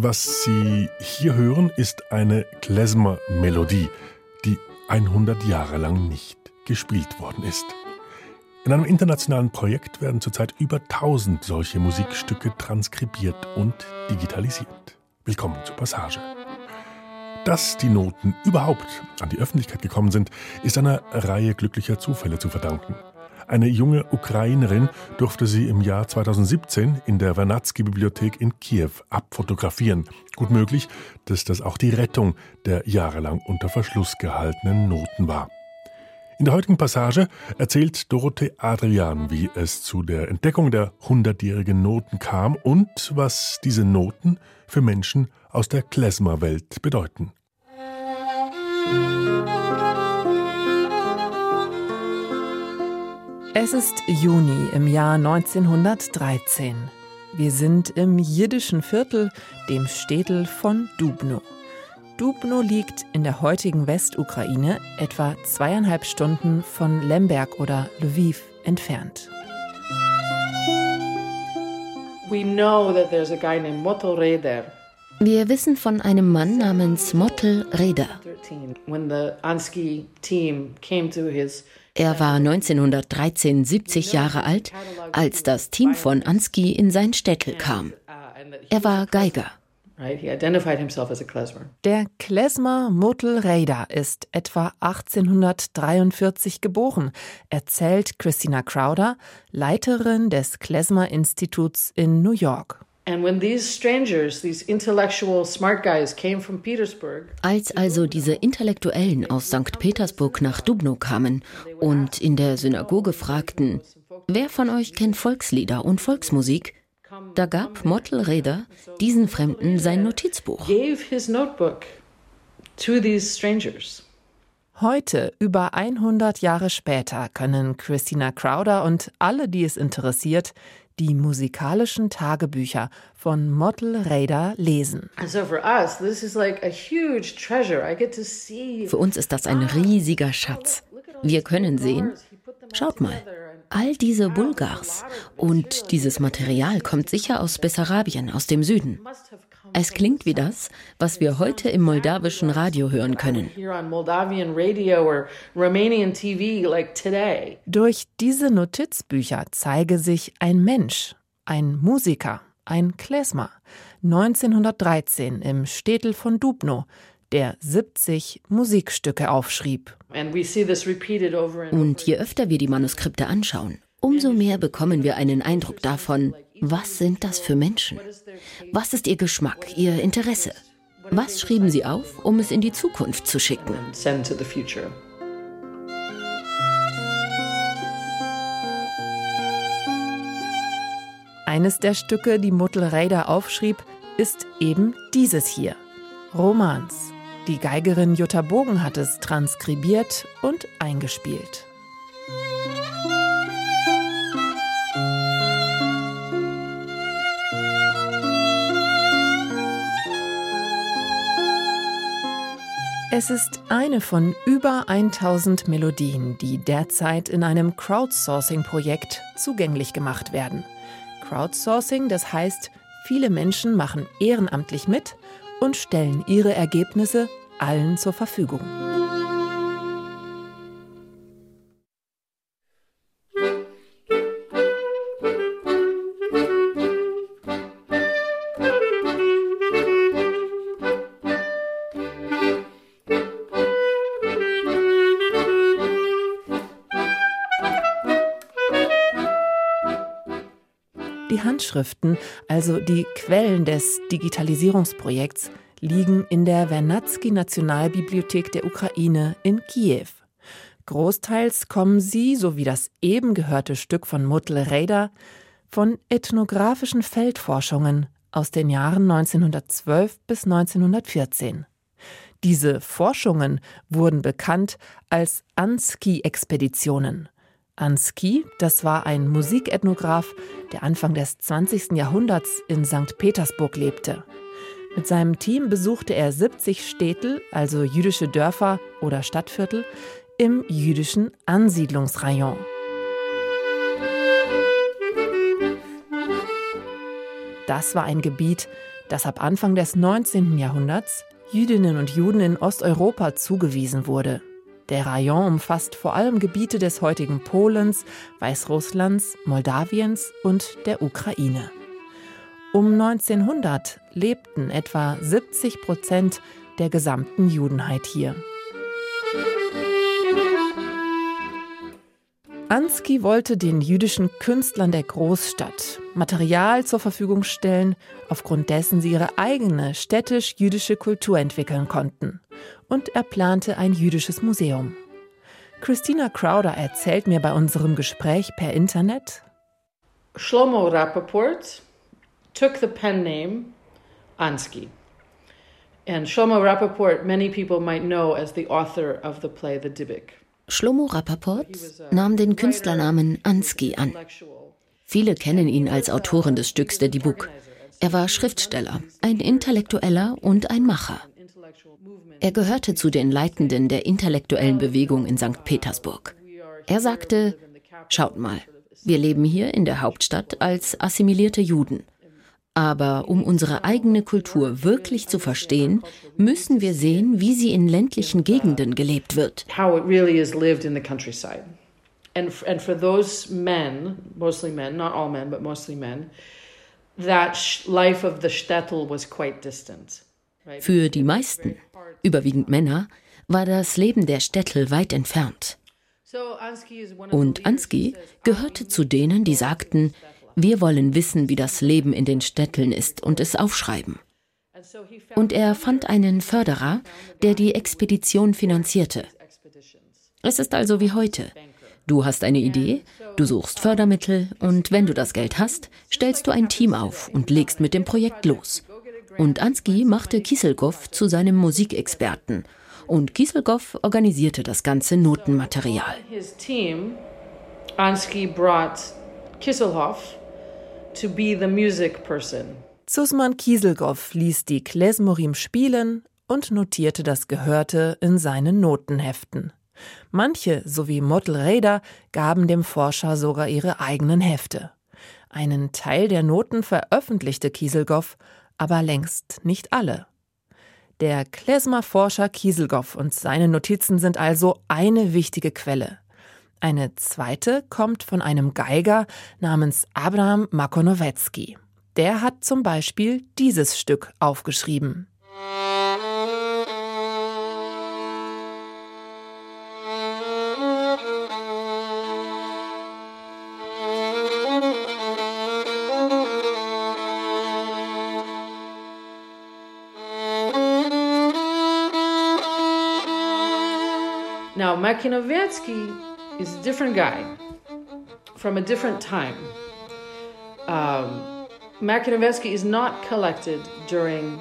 Was Sie hier hören, ist eine Klezmer-Melodie, die 100 Jahre lang nicht gespielt worden ist. In einem internationalen Projekt werden zurzeit über 1000 solche Musikstücke transkribiert und digitalisiert. Willkommen zur Passage. Dass die Noten überhaupt an die Öffentlichkeit gekommen sind, ist einer Reihe glücklicher Zufälle zu verdanken. Eine junge Ukrainerin durfte sie im Jahr 2017 in der Vernadsky-Bibliothek in Kiew abfotografieren. Gut möglich, dass das auch die Rettung der jahrelang unter Verschluss gehaltenen Noten war. In der heutigen Passage erzählt Dorothee Adrian, wie es zu der Entdeckung der hundertjährigen Noten kam und was diese Noten für Menschen aus der Klezmer-Welt bedeuten. Es ist Juni im Jahr 1913. Wir sind im jiddischen Viertel, dem Städtel von Dubno. Dubno liegt in der heutigen Westukraine etwa zweieinhalb Stunden von Lemberg oder Lviv entfernt. Wir wissen von einem Mann namens Motel Reda. Er war 1913 70 Jahre alt, als das Team von Ansky in sein Städtel kam. Er war Geiger. Der Klezmer Motel Reda ist etwa 1843 geboren, erzähals Christina Crowder, Leiterin des Klezmer Instituts in New York. Als also diese Intellektuellen aus St. Petersburg nach Dubno kamen und in der Synagoge fragten, wer von euch kennt Volkslieder und Volksmusik, da gab Mottl Reder diesen Fremden sein Notizbuch. Heute, über 100 Jahre später, können Christina Crowder und alle, die es interessiert, die musikalischen Tagebücher von Mottl Reda lesen. Für uns ist das ein riesiger Schatz. Wir können sehen, schaut mal, all diese Bulgars und dieses Material kommt sicher aus Bessarabien, aus dem Süden. Es klingt wie das, was wir heute im moldawischen Radio hören können. Durch diese Notizbücher zeige sich ein Mensch, ein Musiker, ein Klezmer, 1913 im Städtel von Dubno, der 70 Musikstücke aufschrieb. Und je öfter wir die Manuskripte anschauen, umso mehr bekommen wir einen Eindruck davon, was sind das für Menschen? Was ist ihr Geschmack, ihr Interesse? Was schrieben sie auf, um es in die Zukunft zu schicken? Eines der Stücke, die Muttelreider aufschrieb, ist eben dieses hier. Romans. Die Geigerin Jutta Bogen hat es transkribiert und eingespielt. Es ist eine von über 1000 Melodien, die derzeit in einem Crowdsourcing-Projekt zugänglich gemacht werden. Crowdsourcing, das heißt, viele Menschen machen ehrenamtlich mit und stellen ihre Ergebnisse allen zur Verfügung. Also die Quellen des Digitalisierungsprojekts, liegen in der Vernadsky Nationalbibliothek der Ukraine in Kiew. Großteils kommen sie, so wie das eben gehörte Stück von Mutl Reda, von ethnografischen Feldforschungen aus den Jahren 1912 bis 1914. Diese Forschungen wurden bekannt als Ansky-Expeditionen. Ansky, das war ein Musikethnograph, der Anfang des 20. Jahrhunderts in St. Petersburg lebte. Mit seinem Team besuchte er 70 Städtel, also jüdische Dörfer oder Stadtviertel, im jüdischen Ansiedlungsrayon. Das war ein Gebiet, dass ab Anfang des 19. Jahrhunderts Jüdinnen und Juden in Osteuropa zugewiesen wurde. Der Rayon umfasst vor allem Gebiete des heutigen Polens, Weißrusslands, Moldawiens und der Ukraine. Um 1900 lebten etwa 70 Prozent der gesamten Judenheit hier. Ansky wollte den jüdischen Künstlern der Großstadt Material zur Verfügung stellen, aufgrund dessen sie ihre eigene städtisch-jüdische Kultur entwickeln konnten. Und er plante ein jüdisches Museum. Christina Crowder erzählt mir bei unserem Gespräch per Internet. Shlomo Rappaport took the pen name Ansky. And Shlomo Rappaport, many people might know as the author of the play The Dybbuk. Shlomo Rappaport nahm den Künstlernamen Ansky an. Viele kennen ihn als Autoren des Stücks Der Dibuk. Er war Schriftsteller, ein Intellektueller und ein Macher. Er gehörte zu den Leitenden der intellektuellen Bewegung in St. Petersburg. Er sagte, schaut mal, wir leben hier in der Hauptstadt als assimilierte Juden. Aber um unsere eigene Kultur wirklich zu verstehen, müssen wir sehen, wie sie in ländlichen Gegenden gelebt wird. And for those men, mostly men, not all men, but mostly men, that life of the shtetl was quite distant. Für die meisten, überwiegend Männer, war das Leben der Städtel weit entfernt. Und Ansky gehörte zu denen, die sagten, wir wollen wissen, wie das Leben in den Städteln ist und es aufschreiben. Und er fand einen Förderer, der die Expedition finanzierte. Es ist also wie heute. Du hast eine Idee, du suchst Fördermittel und wenn du das Geld hast, stellst du ein Team auf und legst mit dem Projekt los. Und Ansky machte Kieselgow zu seinem Musikexperten und Kieselgow organisierte das ganze Notenmaterial. Ansky brought Kisselhoff to be the music person. Susman Kieselgow ließ die Klezmorim spielen und notierte das Gehörte in seinen Notenheften. Manche, sowie Mottl Reder, gaben dem Forscher sogar ihre eigenen Hefte. Einen Teil der Noten veröffentlichte Kieselgow, aber längst nicht alle. Der Klezmer-Forscher Kieselgow und seine Notizen sind also eine wichtige Quelle. Eine zweite kommt von einem Geiger namens Abraham Makonowetzki. Der hat zum Beispiel dieses Stück aufgeschrieben. Now, Makinovetsky is a different guy from a different time. Um, Makinovetsky is not collected during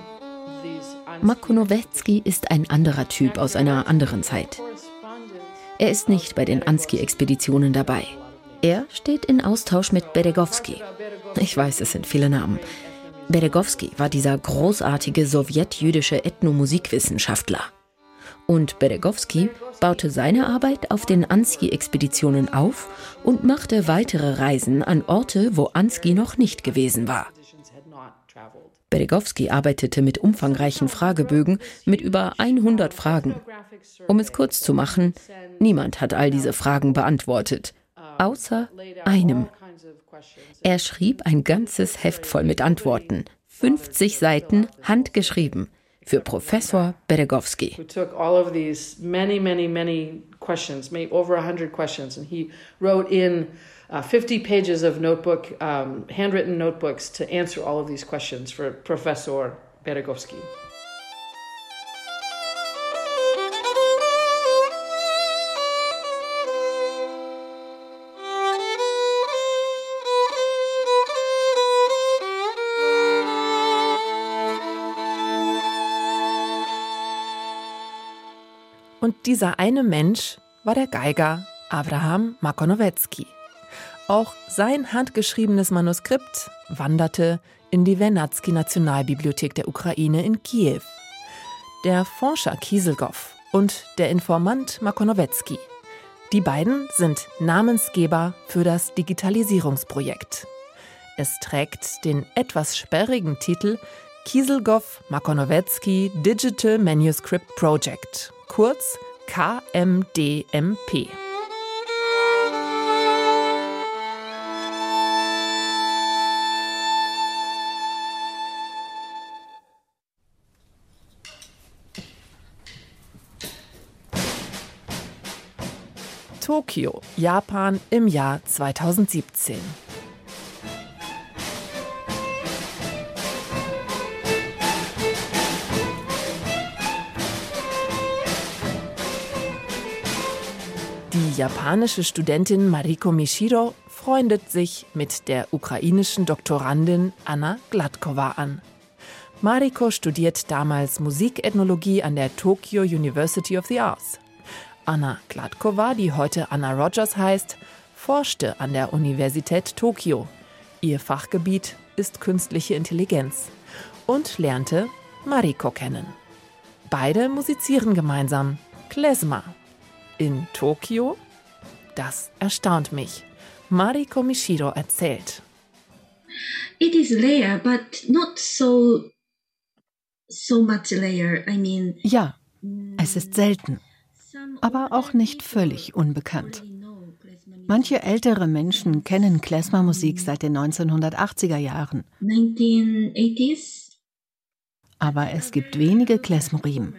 Makonowetzki ist ein anderer Typ aus einer anderen Zeit. Er ist nicht bei den Ansky-Expeditionen dabei. Er steht in Austausch mit Beregowski. Ich weiß, es sind viele Namen. Beregowski war dieser großartige sowjetjüdische Ethnomusikwissenschaftler. Und Beregowski baute seine Arbeit auf den Ansky-Expeditionen auf und machte weitere Reisen an Orte, wo Ansky noch nicht gewesen war. Beregowski arbeitete mit umfangreichen Fragebögen mit über 100 Fragen. Um es kurz zu machen, niemand hat all diese Fragen beantwortet, außer einem. Er schrieb ein ganzes Heft voll mit Antworten, 50 Seiten handgeschrieben für Professor Beregowski. Who took all of these many, many, many questions, maybe over 100 questions, and he wrote in uh, 50 pages of notebook, um, handwritten notebooks to answer all of these questions for Professor Beregowski. Und dieser eine Mensch war der Geiger Abraham Makonowetzki. Auch sein handgeschriebenes Manuskript wanderte in die Vernadsky Nationalbibliothek der Ukraine in Kiew. Der Forscher Kieselgow und der Informant Makonowetzki. Die beiden sind Namensgeber für das Digitalisierungsprojekt. Es trägt den etwas sperrigen Titel Kieselgoff Makonowetsky Digital Manuscript Project, kurz KMDMP. Tokio, Japan im Jahr 2017. Die japanische Studentin Mariko Mishiro freundet sich mit der ukrainischen Doktorandin Anna Gladkova an. Mariko studiert damals Musikethnologie an der Tokyo University of the Arts. Anna Gladkova, die heute Anna Rogers heißt, forschte an der Universität Tokio. Ihr Fachgebiet ist künstliche Intelligenz und lernte Mariko kennen. Beide musizieren gemeinsam Klezmer. In Tokio? Das erstaunt mich. Mariko Mishiro erzählt. It is rare, but not so so much rare. I mean, ja, es ist selten aber auch nicht völlig unbekannt. Manche ältere Menschen kennen Klezmer-Musik seit den 1980er Jahren. Aber es gibt wenige Klezmorim.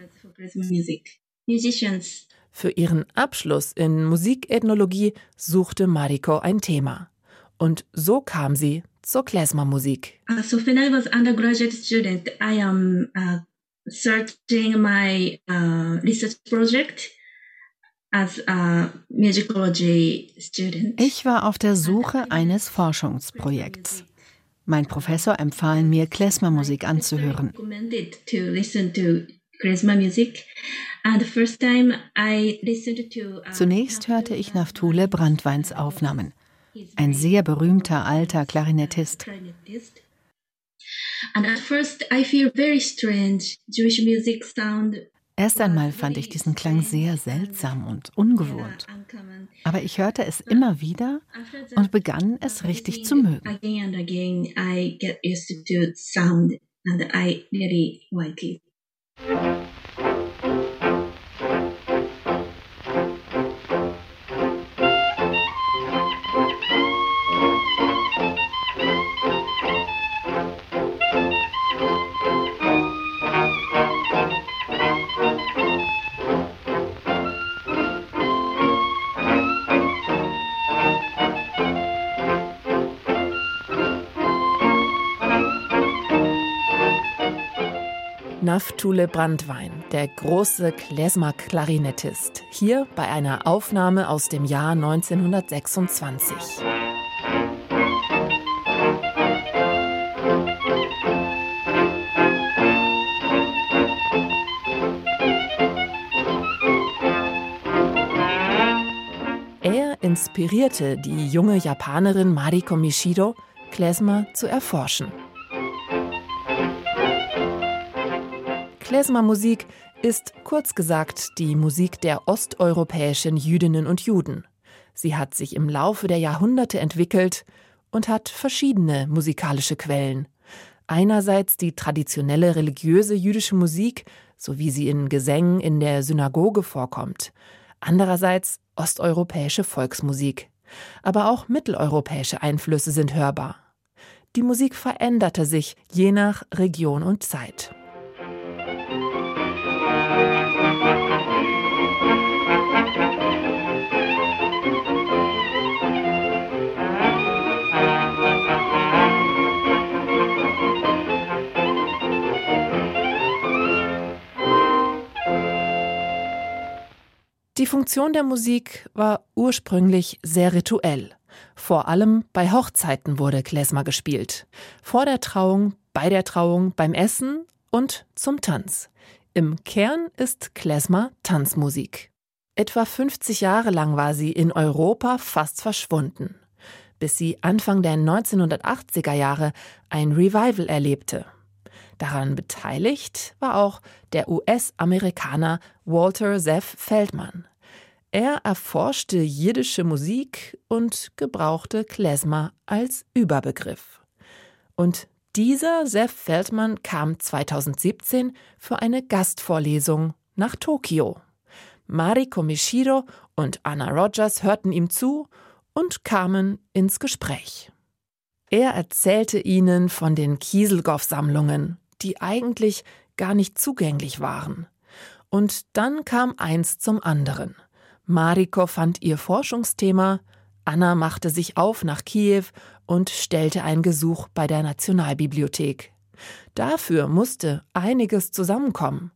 Für ihren Abschluss in Musikethnologie suchte Mariko ein Thema. Und so kam sie zur Klezmer-Musik. Uh, so when I was undergraduate student, I am uh, searching my uh, research project ich war auf der Suche eines Forschungsprojekts. Mein Professor empfahl mir, Klezmer-Musik anzuhören. Zunächst hörte ich Naftule Brandweins Aufnahmen, ein sehr berühmter alter Klarinettist. And at first I feel very strange. Jewish music sound Erst einmal fand ich diesen Klang sehr seltsam und ungewohnt. Aber ich hörte es immer wieder und begann es richtig zu mögen. Naftule Brandwein, der große Klezmer-Klarinettist, hier bei einer Aufnahme aus dem Jahr 1926. Er inspirierte die junge Japanerin Mariko Mishiro, Klezmer zu erforschen. Klezmer-Musik ist kurz gesagt die Musik der osteuropäischen Jüdinnen und Juden. Sie hat sich im Laufe der Jahrhunderte entwickelt und hat verschiedene musikalische Quellen. Einerseits die traditionelle religiöse jüdische Musik, so wie sie in Gesängen in der Synagoge vorkommt. Andererseits osteuropäische Volksmusik. Aber auch mitteleuropäische Einflüsse sind hörbar. Die Musik veränderte sich je nach Region und Zeit. Die Funktion der Musik war ursprünglich sehr rituell. Vor allem bei Hochzeiten wurde Klezmer gespielt. Vor der Trauung, bei der Trauung, beim Essen und zum Tanz. Im Kern ist Klezmer Tanzmusik. Etwa 50 Jahre lang war sie in Europa fast verschwunden, bis sie Anfang der 1980er Jahre ein Revival erlebte. Daran beteiligt war auch der US-Amerikaner Walter Zeff Feldman. Er erforschte jiddische Musik und gebrauchte Klezmer als Überbegriff. Und Dieser Seth Feldman kam 2017 für eine Gastvorlesung nach Tokio. Mariko Mishiro und Anna Rogers hörten ihm zu und kamen ins Gespräch. Er erzählte ihnen von den Kieselgoff-Sammlungen, die eigentlich gar nicht zugänglich waren. Und dann kam eins zum anderen. Mariko fand ihr Forschungsthema, Anna machte sich auf nach Kiew und stellte ein Gesuch bei der Nationalbibliothek. Dafür musste einiges zusammenkommen,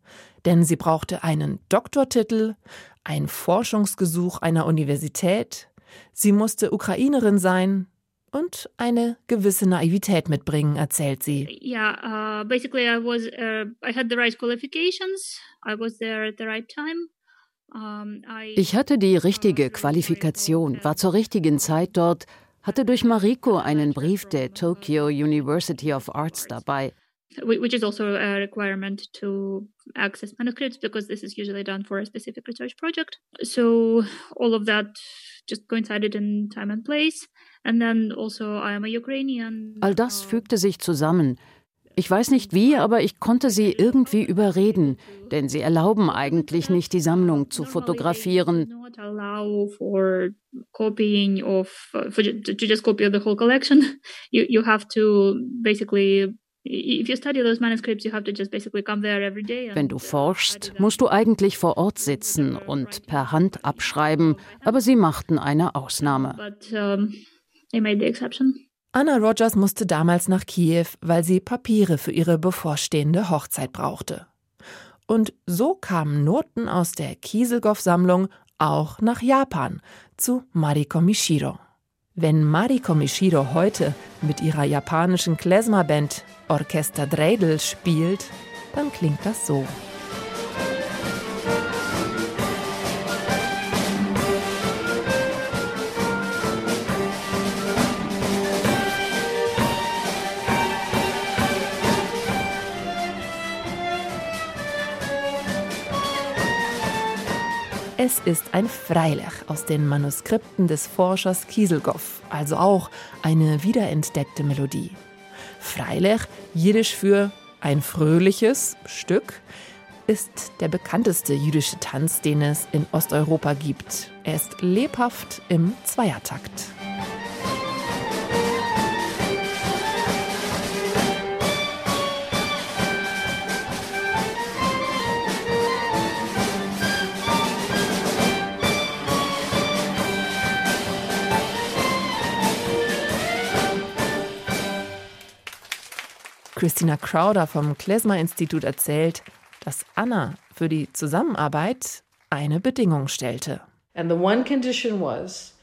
denn sie brauchte einen Doktortitel, ein Forschungsgesuch einer Universität, sie musste Ukrainerin sein und eine gewisse Naivität mitbringen, erzählt sie. Yeah, uh, basically I was uh, I had the right qualifications. I was there at the right time. Ich hatte die richtige Qualifikation, war zur richtigen Zeit dort, hatte durch Mariko einen Brief der Tokyo University of Arts dabei. Which is also a requirement to access manuscripts because this is usually done for a specific research project. So all of that just coincided in time and place. And then also I am a Ukrainian. All das fügte sich zusammen. Ich weiß nicht wie, aber ich konnte sie irgendwie überreden, denn sie erlauben eigentlich nicht, die Sammlung zu fotografieren. Wenn du forschst, musst du eigentlich vor Ort sitzen und per Hand abschreiben, aber sie machten eine Ausnahme. But, um, they made the exception. Anna Rogers musste damals nach Kiew, weil sie Papiere für ihre bevorstehende Hochzeit brauchte. Und so kamen Noten aus der Kieselgoff-Sammlung auch nach Japan zu Mariko Mishiro. Wenn Mariko Mishiro heute mit ihrer japanischen Klezmer-Band Orchester Dreidel spielt, dann klingt das so. Es ist ein Freilech aus den Manuskripten des Forschers Kieselgoff, also auch eine wiederentdeckte Melodie. Freilech, jiddisch für ein fröhliches Stück, ist der bekannteste jüdische Tanz, den es in Osteuropa gibt. Er ist lebhaft im Zweiertakt. Christina Crowder vom Klezmer-Institut erzählt, dass Anna für die Zusammenarbeit eine Bedingung stellte. And the one condition was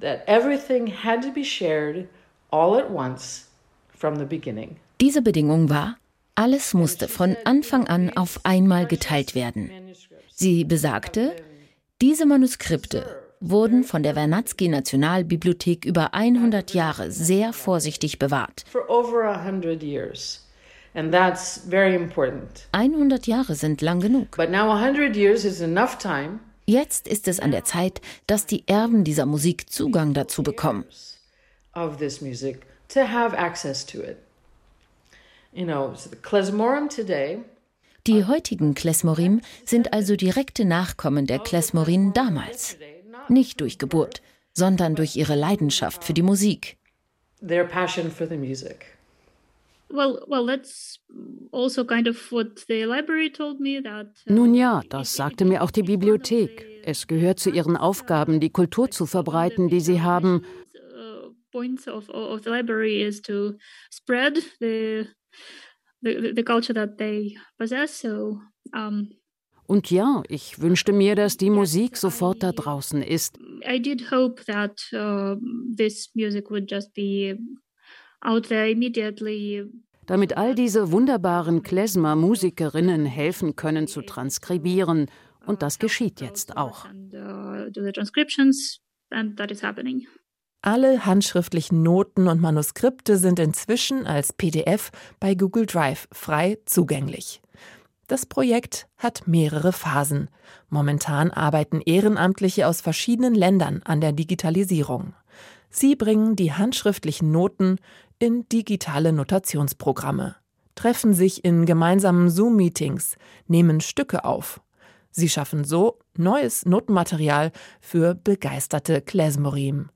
that everything had to be shared all at once from the beginning. Diese Bedingung war, alles musste von Anfang an auf einmal geteilt werden. Sie besagte, diese Manuskripte wurden von der Vernadsky Nationalbibliothek über 100 Jahre sehr vorsichtig bewahrt. 100 Jahre sind lang genug. Jetzt ist es an der Zeit, dass die Erben dieser Musik Zugang dazu bekommen. Die heutigen Klesmorim sind also direkte Nachkommen der Klesmorin damals nicht durch Geburt, sondern durch ihre Leidenschaft für die Musik. Their passion for the music. Also Nun ja, das sagte mir auch die Bibliothek. Es gehört zu ihren Aufgaben, die Kultur zu verbreiten, die sie haben. Uh, points of, of the library is to spread the, the, the culture that they possess. So um, und ja, ich wünschte mir, dass die Musik sofort da draußen ist. I did hope that uh, this music would just be out there immediately. Damit all diese wunderbaren Klezmer-Musikerinnen helfen können zu transkribieren. Und das geschieht jetzt auch. Alle handschriftlichen Noten und Manuskripte sind inzwischen als PDF bei Google Drive frei zugänglich. Das Projekt hat mehrere Phasen. Momentan arbeiten Ehrenamtliche aus verschiedenen Ländern an der Digitalisierung. Sie bringen die handschriftlichen Noten in digitale Notationsprogramme, treffen sich in gemeinsamen Zoom-Meetings, nehmen Stücke auf. Sie schaffen so neues Notenmaterial für begeisterte Klezmorim.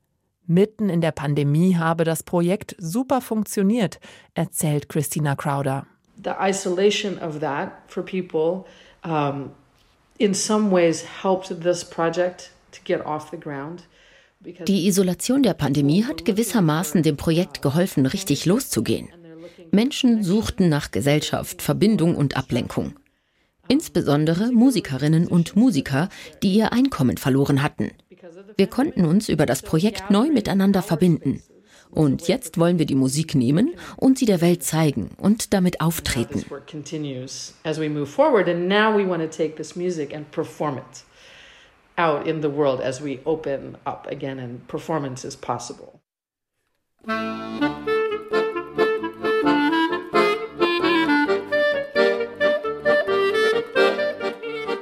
Mitten in der Pandemie habe das Projekt super funktioniert, erzählt Christina Crowder. The isolation of that for people um, in some ways helped this project to get off the ground. Die Isolation der Pandemie hat gewissermaßen dem Projekt geholfen, richtig loszugehen. Menschen suchten nach Gesellschaft, Verbindung und Ablenkung. Insbesondere Musikerinnen und Musiker, die ihr Einkommen verloren hatten. Wir konnten uns über das Projekt neu miteinander verbinden. Und jetzt wollen wir die Musik nehmen und sie der Welt zeigen und damit auftreten. out in the world as we open up again and performance is possible.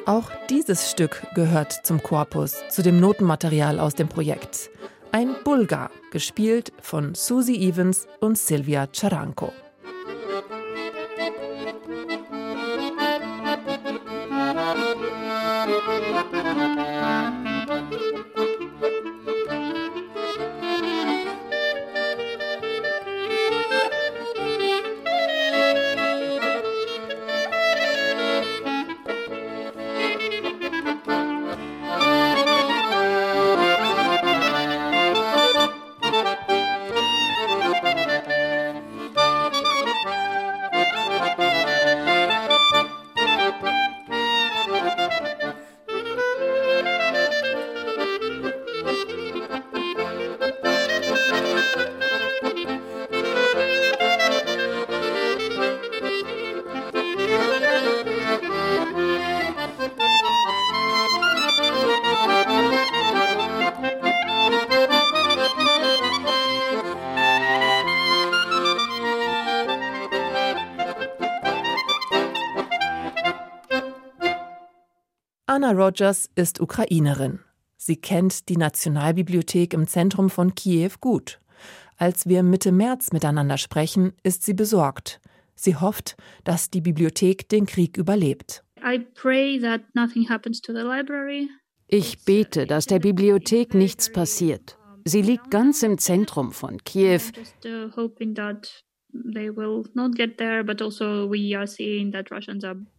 Auch dieses Stück gehört zum Korpus, zu dem Notenmaterial aus dem Projekt. Ein Bulgar, gespielt von Susie Evans und Silvia Charanko. Rogers ist Ukrainerin. Sie kennt die Nationalbibliothek im Zentrum von Kiew gut. Als wir Mitte März miteinander sprechen, ist sie besorgt. Sie hofft, dass die Bibliothek den Krieg überlebt. Ich bete, dass der Bibliothek nichts passiert. Sie liegt ganz im Zentrum von Kiew. Also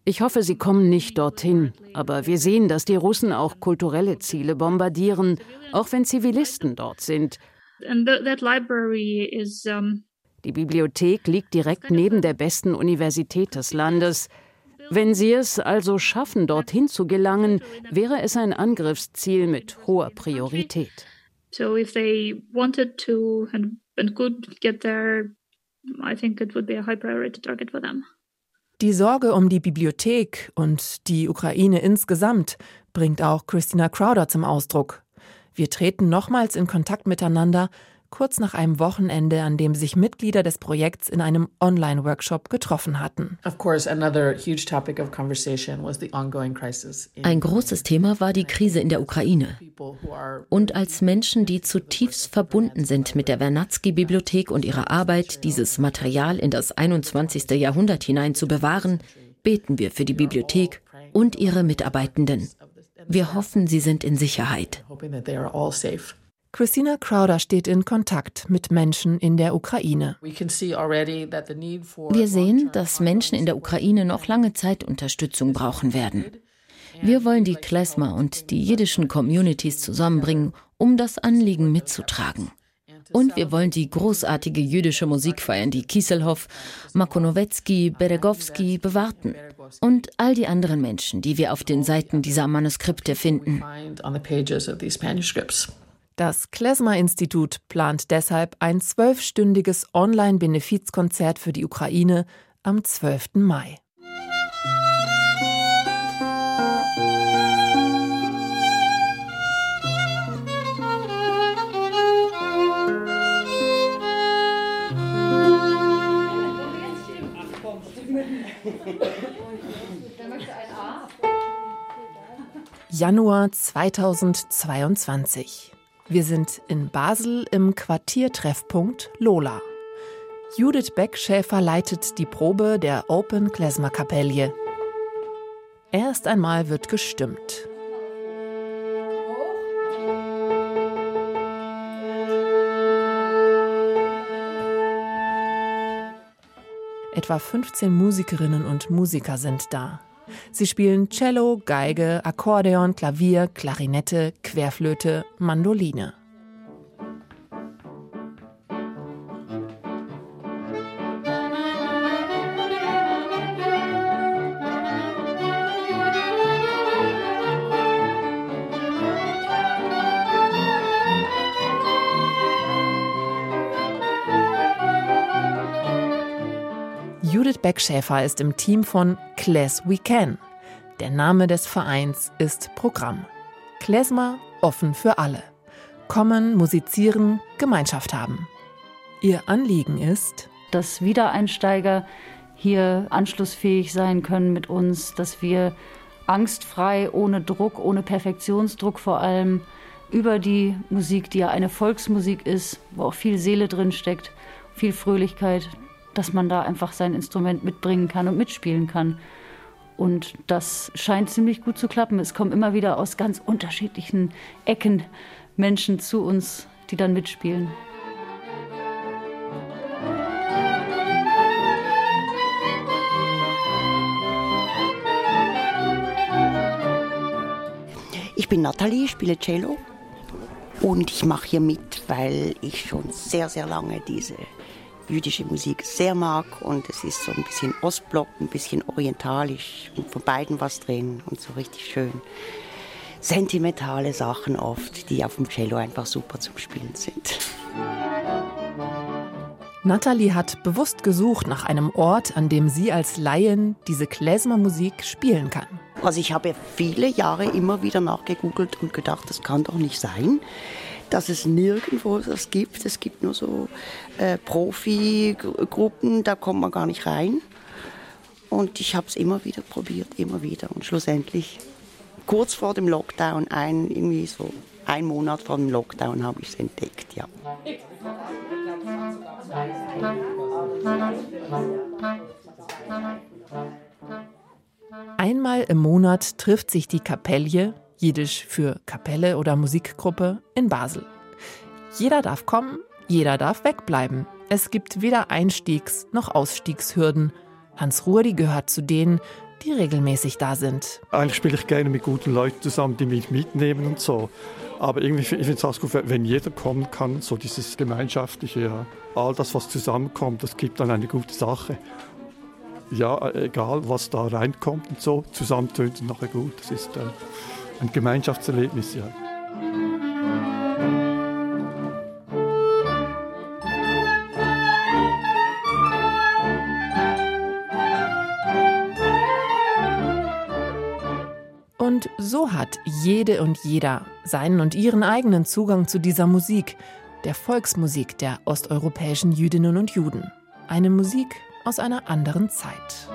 ich hoffe, sie kommen nicht dorthin, aber wir sehen, dass die Russen auch kulturelle Ziele bombardieren, auch wenn Zivilisten dort sind. Die Bibliothek liegt direkt neben der besten Universität des Landes. Wenn sie es also schaffen, dorthin zu gelangen, wäre es ein Angriffsziel mit hoher Priorität. So if they wanted to and, and could get there, I think it would be a high priority target for them. Die Sorge um die Bibliothek und die Ukraine insgesamt bringt auch Christina Crowder zum Ausdruck. Wir treten nochmals in Kontakt miteinander, kurz nach einem Wochenende, an dem sich Mitglieder des Projekts in einem Online-Workshop getroffen hatten. Ein großes Thema war die Krise in der Ukraine. Und als Menschen, die zutiefst verbunden sind mit der Vernadsky-Bibliothek und ihrer Arbeit, dieses Material in das 21. Jahrhundert hinein zu bewahren, beten wir für die Bibliothek und ihre Mitarbeitenden. Wir hoffen, sie sind in Sicherheit. Christina Crowder steht in Kontakt mit Menschen in der Ukraine. Wir sehen, dass Menschen in der Ukraine noch lange Zeit Unterstützung brauchen werden. Wir wollen die Klezmer und die jiddischen Communities zusammenbringen, um das Anliegen mitzutragen. Und wir wollen die großartige jüdische Musik feiern, die Kieselhoff, Makonowetzki, Beregowski bewahrten. Und all die anderen Menschen, die wir auf den Seiten dieser Manuskripte finden. Das Klezmer-Institut plant deshalb ein zwölfstündiges Online-Benefizkonzert für die Ukraine am 12. Mai. Januar 2022. Wir sind in Basel im Quartiertreffpunkt Lola. Judith Beckschäfer leitet die Probe der Open Klezmer Kapelle. Erst einmal wird gestimmt. Etwa 15 Musikerinnen und Musiker sind da. Sie spielen Cello, Geige, Akkordeon, Klavier, Klarinette, Querflöte, Mandoline. Judith Beckschäfer ist im Team von Class We Can. Der Name des Vereins ist Programm. Klezmer offen für alle. Kommen, musizieren, Gemeinschaft haben. Ihr Anliegen ist, dass Wiedereinsteiger hier anschlussfähig sein können mit uns, dass wir angstfrei, ohne Druck, ohne Perfektionsdruck vor allem über die Musik, die ja eine Volksmusik ist, wo auch viel Seele drin steckt, viel Fröhlichkeit, dass man da einfach sein Instrument mitbringen kann und mitspielen kann. Und das scheint ziemlich gut zu klappen. Es kommen immer wieder aus ganz unterschiedlichen Ecken Menschen zu uns, die dann mitspielen. Ich bin Nathalie, spiele Cello und ich mache hier mit, weil ich schon sehr, sehr lange diese jüdische Musik sehr mag und es ist so ein bisschen Ostblock, ein bisschen orientalisch und von beiden was drin und so richtig schön. Sentimentale Sachen oft, die auf dem Cello einfach super zum Spielen sind. Natalie hat bewusst gesucht nach einem Ort, an dem sie als Laien diese Klezmer-Musik spielen kann. Also ich habe viele Jahre immer wieder nachgegoogelt und gedacht, das kann doch nicht sein dass es nirgendwo das gibt. Es gibt nur so äh, Profi-Gruppen, da kommt man gar nicht rein. Und ich habe es immer wieder probiert, immer wieder. Und schlussendlich, kurz vor dem Lockdown, ein, irgendwie so ein Monat vor dem Lockdown, habe ich es entdeckt, ja. Einmal im Monat trifft sich die Kapelle, Jiddisch für Kapelle oder Musikgruppe in Basel. Jeder darf kommen, jeder darf wegbleiben. Es gibt weder Einstiegs- noch Ausstiegshürden. Hans Ruhrdi gehört zu denen, die regelmäßig da sind. Eigentlich spiele ich gerne mit guten Leuten zusammen, die mich mitnehmen und so. Aber irgendwie ich finde es auch gut, wenn jeder kommen kann, so dieses Gemeinschaftliche, ja. all das, was zusammenkommt, das gibt dann eine gute Sache. Ja, egal was da reinkommt und so, zusammen es nachher gut. Das ist äh, ein Gemeinschaftserlebnis. Ja. Und so hat jede und jeder seinen und ihren eigenen Zugang zu dieser Musik, der Volksmusik der osteuropäischen Jüdinnen und Juden. Eine Musik aus einer anderen Zeit.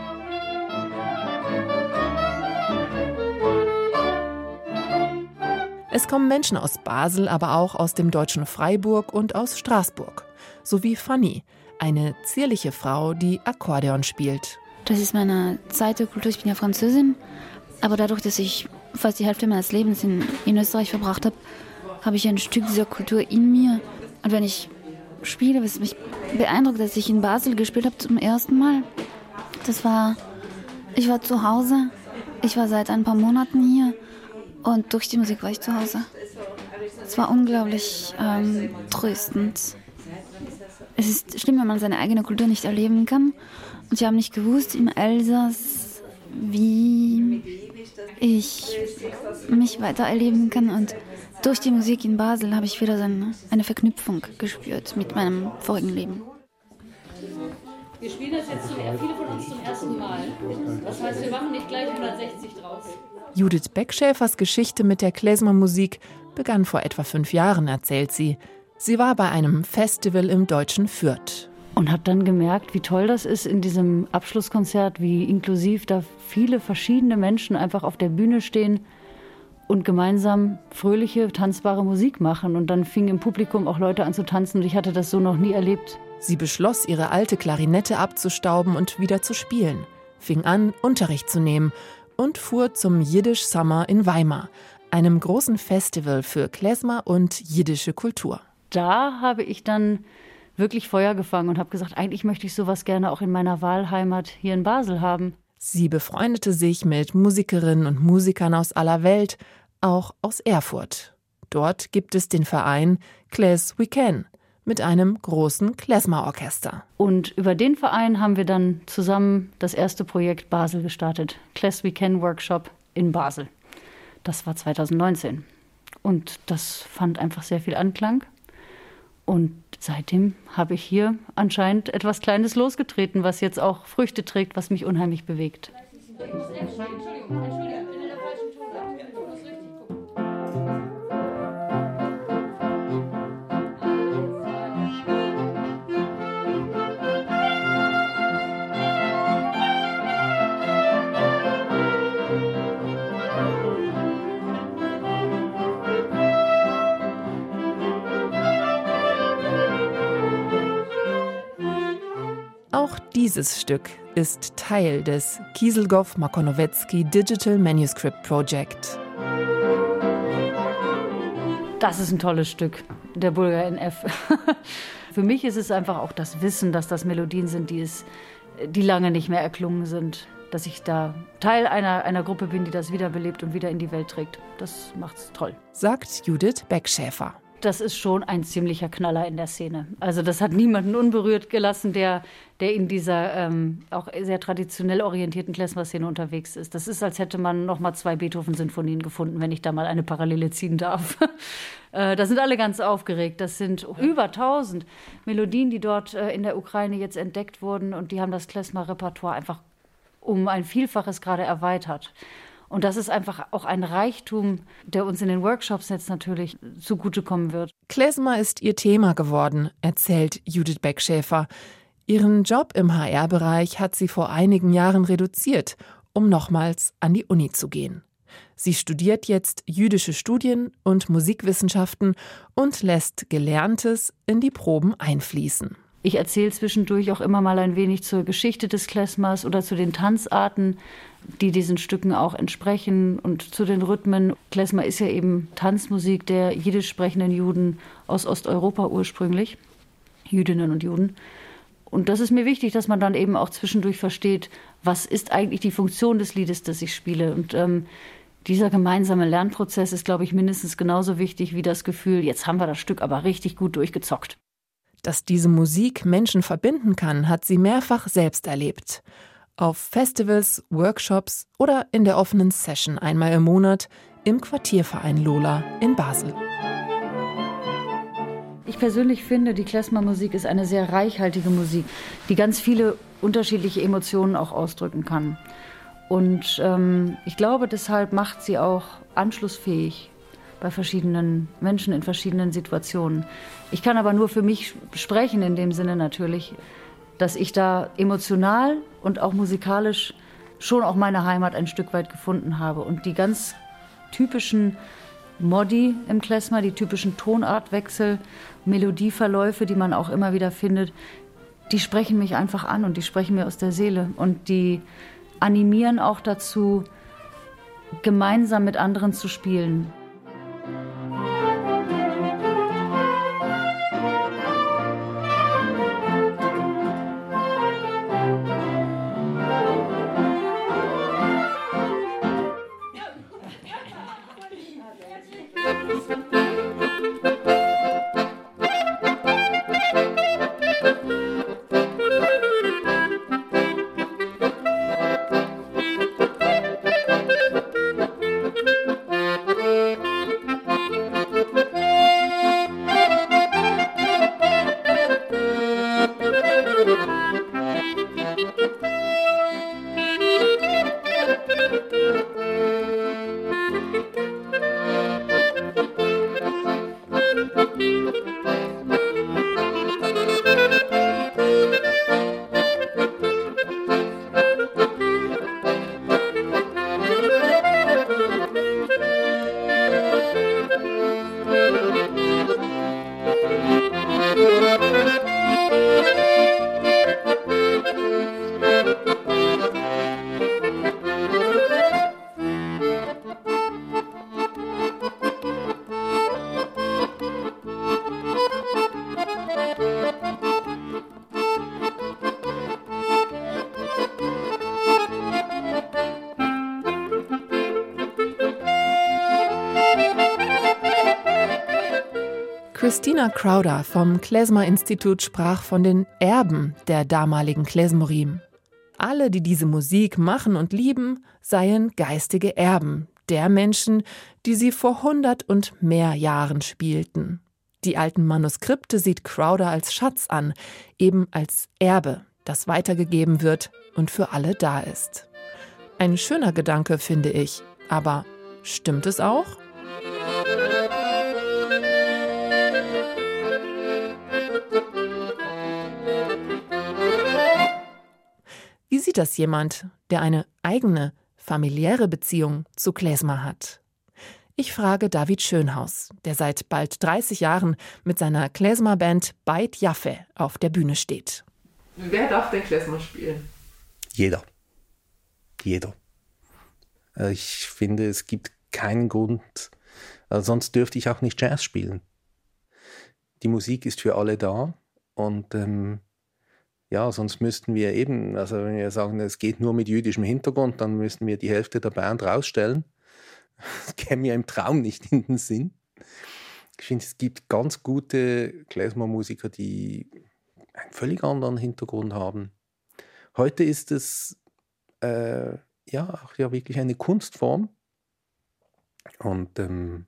Es kommen Menschen aus Basel, aber auch aus dem deutschen Freiburg und aus Straßburg. Sowie Fanny, eine zierliche Frau, die Akkordeon spielt. Das ist meine zweite Kultur. Ich bin ja Französin. Aber dadurch, dass ich fast die Hälfte meines Lebens in, in Österreich verbracht habe, habe ich ein Stück dieser Kultur in mir. Und wenn ich spiele, was mich beeindruckt, dass ich in Basel gespielt habe zum ersten Mal. Das war, ich war zu Hause. Ich war seit ein paar Monaten hier und durch die Musik war ich zu Hause. Es war unglaublich ähm, tröstend. Es ist schlimm, wenn man seine eigene Kultur nicht erleben kann. Und ich habe nicht gewusst im Elsass, wie ich mich weiter erleben kann. Und durch die Musik in Basel habe ich wieder so eine, eine Verknüpfung gespürt mit meinem vorigen Leben. Wir spielen das jetzt zum, viele von uns zum ersten Mal. Das heißt, wir machen nicht gleich 160 draus. Judith Beckschäfers Geschichte mit der Klezmer-Musik begann vor etwa fünf Jahren, erzählt sie. Sie war bei einem Festival im deutschen Fürth. Und habe dann gemerkt, wie toll das ist in diesem Abschlusskonzert, wie inklusiv da viele verschiedene Menschen einfach auf der Bühne stehen und gemeinsam fröhliche, tanzbare Musik machen. Und dann fingen im Publikum auch Leute an zu tanzen und ich hatte das so noch nie erlebt. Sie beschloss, ihre alte Klarinette abzustauben und wieder zu spielen, fing an, Unterricht zu nehmen und fuhr zum Yiddish Summer in Weimar, einem großen Festival für Klezmer und jiddische Kultur. Da habe ich dann wirklich Feuer gefangen und habe gesagt, eigentlich möchte ich sowas gerne auch in meiner Wahlheimat hier in Basel haben. Sie befreundete sich mit Musikerinnen und Musikern aus aller Welt, auch aus Erfurt. Dort gibt es den Verein Class We Can mit einem großen Klezmer-Orchester. Und über den Verein haben wir dann zusammen das erste Projekt Basel gestartet, Class We Can Workshop in Basel. Das war 2019. Und das fand einfach sehr viel Anklang. Und seitdem habe ich hier anscheinend etwas Kleines losgetreten, was jetzt auch Früchte trägt, was mich unheimlich bewegt. Entschuldigung, Dieses Stück ist Teil des Kieselgow Makonowetzki Digital Manuscript Project. Das ist ein tolles Stück, der Bulgar NF. Für mich ist es einfach auch das Wissen, dass das Melodien sind, die, es, die lange nicht mehr erklungen sind. Dass ich da Teil einer, einer Gruppe bin, die das wiederbelebt und wieder in die Welt trägt. Das macht's toll. Sagt Judith Beckschäfer das ist schon ein ziemlicher Knaller in der Szene. Also das hat niemanden unberührt gelassen, der, der in dieser ähm, auch sehr traditionell orientierten Klezmer-Szene unterwegs ist. Das ist, als hätte man noch mal zwei Beethoven-Sinfonien gefunden, wenn ich da mal eine Parallele ziehen darf. äh, da sind alle ganz aufgeregt. Das sind über 1000 Melodien, die dort äh, in der Ukraine jetzt entdeckt wurden und die haben das Klezmer-Repertoire einfach um ein Vielfaches gerade erweitert. Und das ist einfach auch ein Reichtum, der uns in den Workshops jetzt natürlich zugutekommen wird. Klezmer ist ihr Thema geworden, erzählt Judith Beckschäfer. Ihren Job im HR-Bereich hat sie vor einigen Jahren reduziert, um nochmals an die Uni zu gehen. Sie studiert jetzt jüdische Studien und Musikwissenschaften und lässt Gelerntes in die Proben einfließen. Ich erzähle zwischendurch auch immer mal ein wenig zur Geschichte des Klezmers oder zu den Tanzarten, die diesen Stücken auch entsprechen und zu den Rhythmen. Klezmer ist ja eben Tanzmusik der jiddisch sprechenden Juden aus Osteuropa ursprünglich, Jüdinnen und Juden. Und das ist mir wichtig, dass man dann eben auch zwischendurch versteht, was ist eigentlich die Funktion des Liedes, das ich spiele. Und ähm, dieser gemeinsame Lernprozess ist, glaube ich, mindestens genauso wichtig wie das Gefühl, jetzt haben wir das Stück aber richtig gut durchgezockt. Dass diese Musik Menschen verbinden kann, hat sie mehrfach selbst erlebt. Auf Festivals, Workshops oder in der offenen Session einmal im Monat im Quartierverein Lola in Basel. Ich persönlich finde, die Klezmer-Musik ist eine sehr reichhaltige Musik, die ganz viele unterschiedliche Emotionen auch ausdrücken kann. Und ähm, ich glaube, deshalb macht sie auch anschlussfähig bei verschiedenen Menschen in verschiedenen Situationen. Ich kann aber nur für mich sprechen, in dem Sinne natürlich, dass ich da emotional und auch musikalisch schon auch meine Heimat ein Stück weit gefunden habe. Und die ganz typischen Modi im Klezmer, die typischen Tonartwechsel, Melodieverläufe, die man auch immer wieder findet, die sprechen mich einfach an und die sprechen mir aus der Seele. Und die animieren auch dazu, gemeinsam mit anderen zu spielen. Christina Crowder vom Klezmer-Institut sprach von den Erben der damaligen Klezmorim. Alle, die diese Musik machen und lieben, seien geistige Erben der Menschen, die sie vor hundert und mehr Jahren spielten. Die alten Manuskripte sieht Crowder als Schatz an, eben als Erbe, das weitergegeben wird und für alle da ist. Ein schöner Gedanke, finde ich. Aber stimmt es auch? Wie sieht das jemand, der eine eigene, familiäre Beziehung zu Klezmer hat? Ich frage David Schönhaus, der seit bald 30 Jahren mit seiner Klezmer-Band Beit Jaffe auf der Bühne steht. Wer darf denn Klezmer spielen? Jeder. Jeder. Äh, ich finde, es gibt keinen Grund, also sonst dürfte ich auch nicht Jazz spielen. Die Musik ist für alle da und ähm, ja, sonst müssten wir eben, also wenn wir sagen, es geht nur mit jüdischem Hintergrund, dann müssten wir die Hälfte der Band rausstellen. Das käme mir im Traum nicht in den Sinn. Ich finde, es gibt ganz gute Klezmer-Musiker, die einen völlig anderen Hintergrund haben. Heute ist es äh, ja auch ja wirklich eine Kunstform. Und ähm,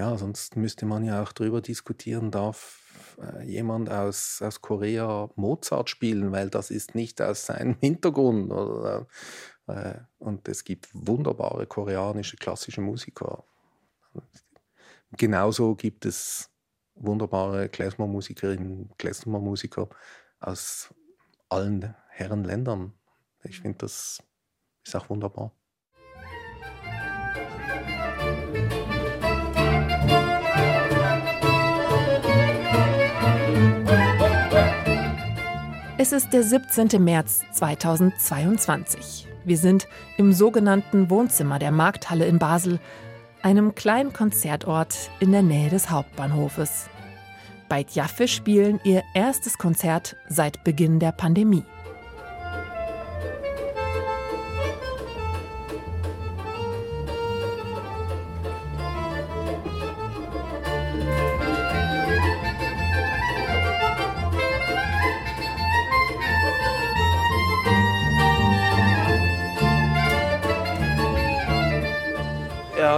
ja, sonst müsste man ja auch darüber diskutieren, darf äh, jemand aus, aus Korea Mozart spielen, weil das ist nicht aus seinem Hintergrund. Oder, äh, und es gibt wunderbare koreanische klassische Musiker. Genauso gibt es wunderbare Klezmer-Musikerinnen, Klezmer-Musiker aus allen Herrenländern. Ich finde, das ist auch wunderbar. Es ist der 17. März 2022. Wir sind im sogenannten Wohnzimmer der Markthalle in Basel, einem kleinen Konzertort in der Nähe des Hauptbahnhofes. Bei Jaffe spielen ihr erstes Konzert seit Beginn der Pandemie.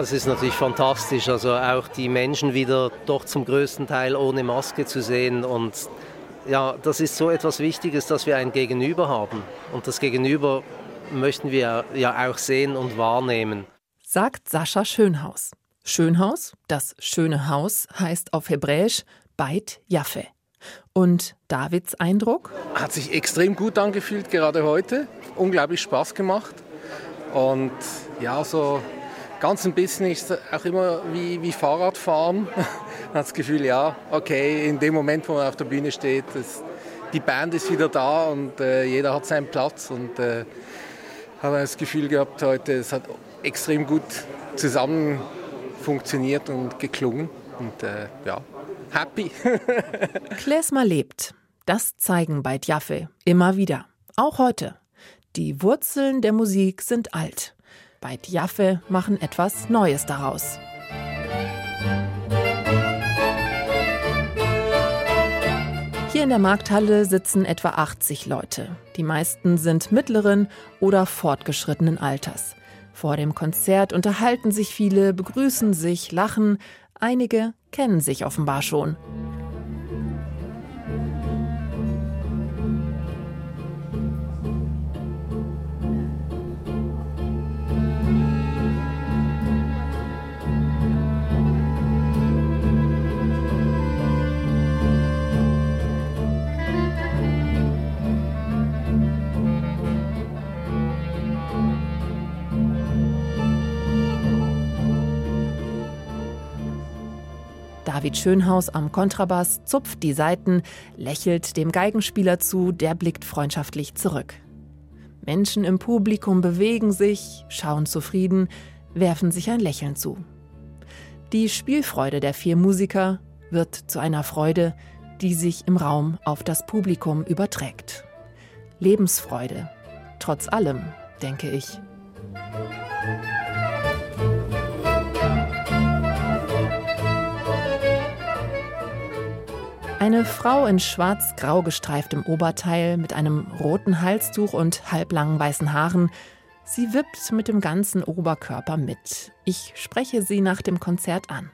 Es ist natürlich fantastisch. Also auch die Menschen wieder doch zum größten Teil ohne Maske zu sehen. Und ja, das ist so etwas Wichtiges, dass wir ein Gegenüber haben. Und das Gegenüber möchten wir ja auch sehen und wahrnehmen. Sagt Sascha Schönhaus. Schönhaus, das schöne Haus, heißt auf Hebräisch Beit Jaffe. Und Davids Eindruck? Hat sich extrem gut angefühlt, gerade heute. Unglaublich Spaß gemacht. Und ja, so ganz ein bisschen ist es auch immer wie, wie Fahrradfahren. man hat das Gefühl, ja, okay, in dem Moment, wo man auf der Bühne steht, das, die Band ist wieder da und äh, jeder hat seinen Platz und äh, habe das Gefühl gehabt heute, es hat extrem gut zusammen funktioniert und geklungen und äh, ja, happy. Klesmer lebt. Das zeigen bei Jaffe immer wieder. Auch heute. Die Wurzeln der Musik sind alt. Bei Jaffe machen etwas Neues daraus. Hier in der Markthalle sitzen etwa 80 Leute. Die meisten sind mittleren oder fortgeschrittenen Alters. Vor dem Konzert unterhalten sich viele, begrüßen sich, lachen. Einige kennen sich offenbar schon. David Schönhaus am Kontrabass zupft die Saiten, lächelt dem Geigenspieler zu, der blickt freundschaftlich zurück. Menschen im Publikum bewegen sich, schauen zufrieden, werfen sich ein Lächeln zu. Die Spielfreude der vier Musiker wird zu einer Freude, die sich im Raum auf das Publikum überträgt. Lebensfreude, trotz allem, denke ich. Eine Frau in schwarz-grau gestreiftem Oberteil mit einem roten Halstuch und halblangen weißen Haaren. Sie wippt mit dem ganzen Oberkörper mit. Ich spreche sie nach dem Konzert an.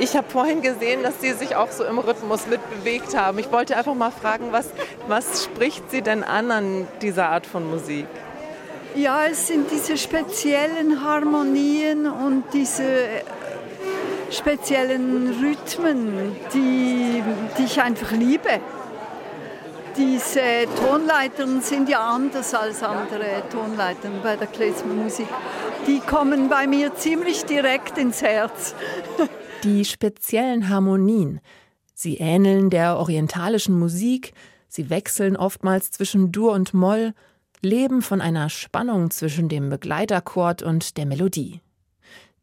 Ich habe vorhin gesehen, dass Sie sich auch so im Rhythmus mitbewegt haben. Ich wollte einfach mal fragen, was, was spricht Sie denn an an dieser Art von Musik? Ja, es sind diese speziellen Harmonien und diese speziellen Rhythmen, die, die ich einfach liebe. Diese Tonleitern sind ja anders als andere Tonleitern bei der Klezmermusik. Die kommen bei mir ziemlich direkt ins Herz. Die speziellen Harmonien, sie ähneln der orientalischen Musik, sie wechseln oftmals zwischen Dur und Moll, leben von einer Spannung zwischen dem Begleitakkord und der Melodie.